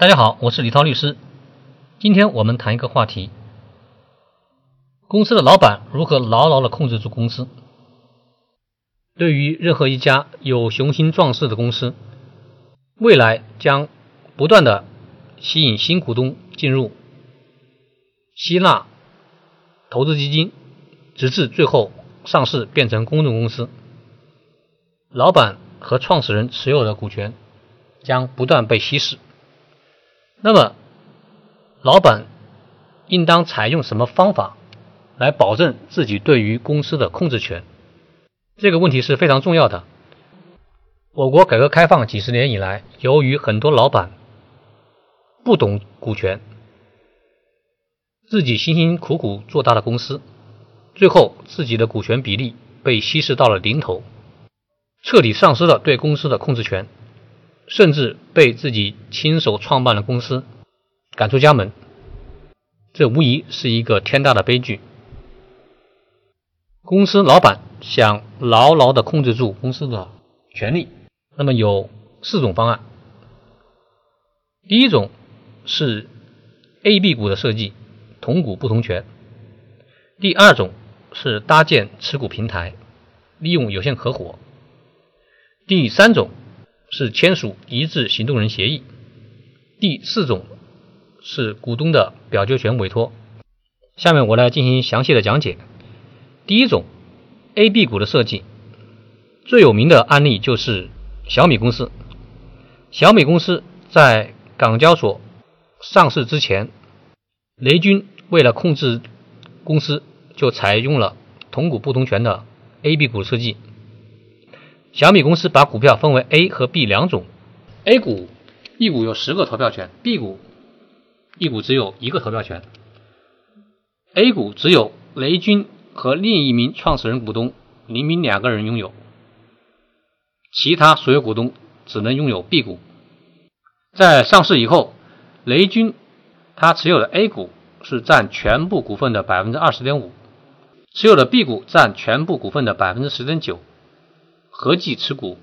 大家好，我是李涛律师。今天我们谈一个话题：公司的老板如何牢牢的控制住公司。对于任何一家有雄心壮志的公司，未来将不断的吸引新股东进入，吸纳投资基金，直至最后上市变成公众公司。老板和创始人持有的股权将不断被稀释。那么，老板应当采用什么方法来保证自己对于公司的控制权？这个问题是非常重要的。我国改革开放几十年以来，由于很多老板不懂股权，自己辛辛苦苦做大的公司，最后自己的股权比例被稀释到了零头，彻底丧失了对公司的控制权，甚至被自己亲手创办的公司赶出家门，这无疑是一个天大的悲剧。公司老板。想牢牢的控制住公司的权利，那么有四种方案。第一种是 A、B 股的设计，同股不同权；第二种是搭建持股平台，利用有限合伙；第三种是签署一致行动人协议；第四种是股东的表决权委托。下面我来进行详细的讲解。第一种。A、B 股的设计最有名的案例就是小米公司。小米公司在港交所上市之前，雷军为了控制公司，就采用了同股不同权的 A、B 股设计。小米公司把股票分为 A 和 B 两种，A 股一股有十个投票权，B 股一股只有一个投票权。A 股只有雷军。和另一名创始人股东林斌两个人拥有，其他所有股东只能拥有 B 股。在上市以后，雷军他持有的 A 股是占全部股份的百分之二十点五，持有的 B 股占全部股份的百分之十点九，合计持股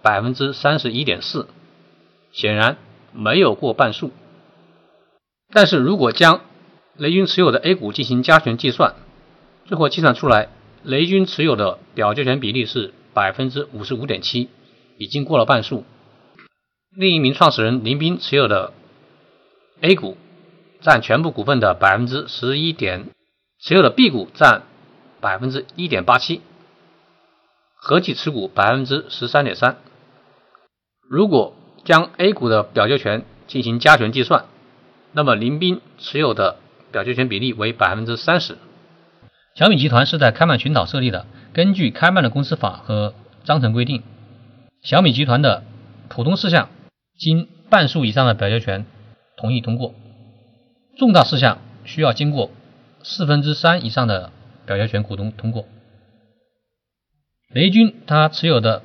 百分之三十一点四，显然没有过半数。但是如果将雷军持有的 A 股进行加权计算，最后计算出来，雷军持有的表决权比例是百分之五十五点七，已经过了半数。另一名创始人林斌持有的 A 股占全部股份的百分之十一点，持有的 B 股占百分之一点八七，合计持股百分之十三点三。如果将 A 股的表决权进行加权计算，那么林斌持有的表决权比例为百分之三十。小米集团是在开曼群岛设立的。根据开曼的公司法和章程规定，小米集团的普通事项经半数以上的表决权同意通过，重大事项需要经过四分之三以上的表决权股东通过。雷军他持有的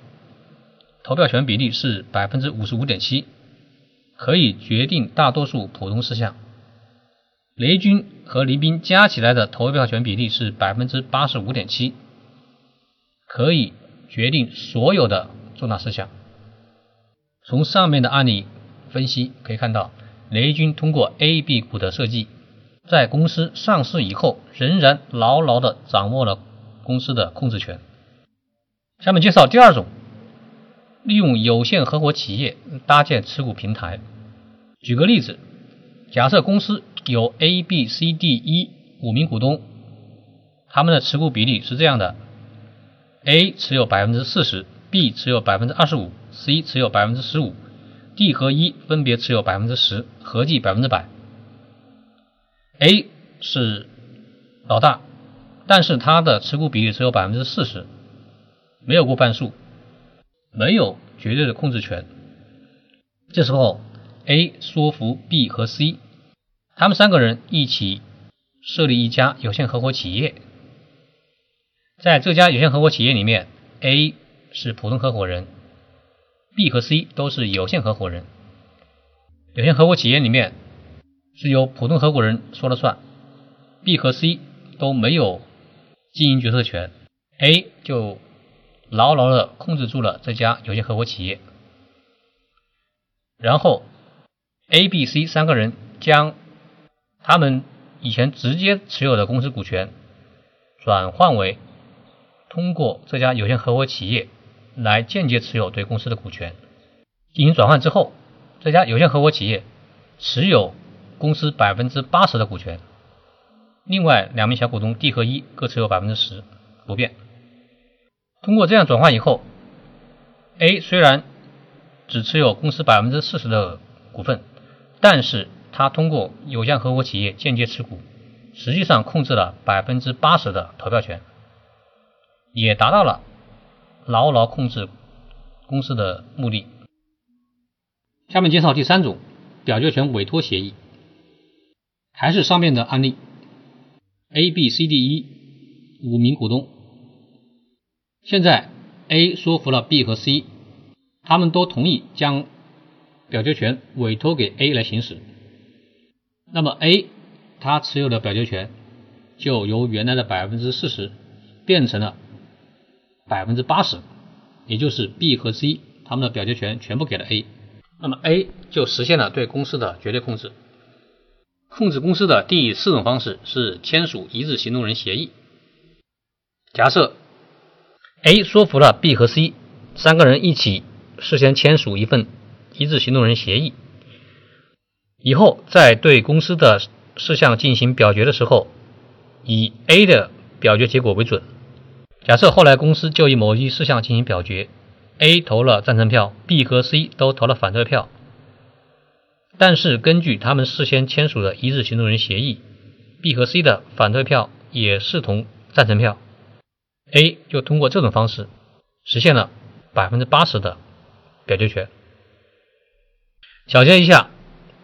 投票权比例是百分之五十五点七，可以决定大多数普通事项。雷军和黎斌加起来的投票权比例是百分之八十五点七，可以决定所有的重大事项。从上面的案例分析可以看到，雷军通过 A、B 股的设计，在公司上市以后，仍然牢牢的掌握了公司的控制权。下面介绍第二种，利用有限合伙企业搭建持股平台。举个例子，假设公司。有 A、B、C、D、E 五名股东，他们的持股比例是这样的：A 持有百分之四十，B 持有百分之二十五，C 持有百分之十五，D 和 E 分别持有百分之十，合计百分之百。A 是老大，但是他的持股比例只有百分之四十，没有过半数，没有绝对的控制权。这时候 A 说服 B 和 C。他们三个人一起设立一家有限合伙企业，在这家有限合伙企业里面，A 是普通合伙人，B 和 C 都是有限合伙人。有限合伙企业里面是由普通合伙人说了算，B 和 C 都没有经营决策权，A 就牢牢的控制住了这家有限合伙企业，然后 A、B、C 三个人将他们以前直接持有的公司股权转换为通过这家有限合伙企业来间接持有对公司的股权。进行转换之后，这家有限合伙企业持有公司百分之八十的股权，另外两名小股东 D 和 E 各持有百分之十，不变。通过这样转换以后，A 虽然只持有公司百分之四十的股份，但是他通过有限合伙企业间接持股，实际上控制了百分之八十的投票权，也达到了牢牢控制公司的目的。下面介绍第三种表决权委托协议，还是上面的案例，A、B、C、D、E 五名股东，现在 A 说服了 B 和 C，他们都同意将表决权委托给 A 来行使，那么 A 他持有的表决权就由原来的百分之四十变成了百分之八十，也就是 B 和 C 他们的表决权全部给了 A。那么 A 就实现了对公司的绝对控制。控制公司的第四种方式是签署一致行动人协议。假设 A 说服了 B 和 C 三个人一起事先签署一份一致行动人协议，以后在对公司的事项进行表决的时候，以 A 的表决结果为准。假设后来公司就以某一事项进行表决。A 投了赞成票，B 和 C 都投了反对票。但是根据他们事先签署的一致行动人协议，B 和 C 的反对票也视同赞成票，A 就通过这种方式实现了百分之八十的表决权。小结一下，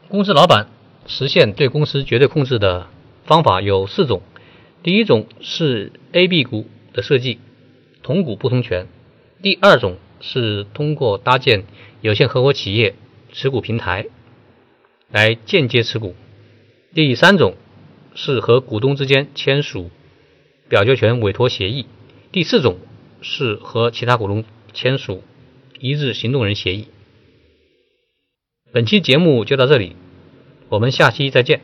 公司老板实现对公司绝对控制的方法有四种：第一种是 A、B 股的设计，同股不同权；第二种。是通过搭建有限合伙企业持股平台来间接持股。第三种是和股东之间签署表决权委托协议。第四种是和其他股东签署一致行动人协议。本期节目就到这里，我们下期再见。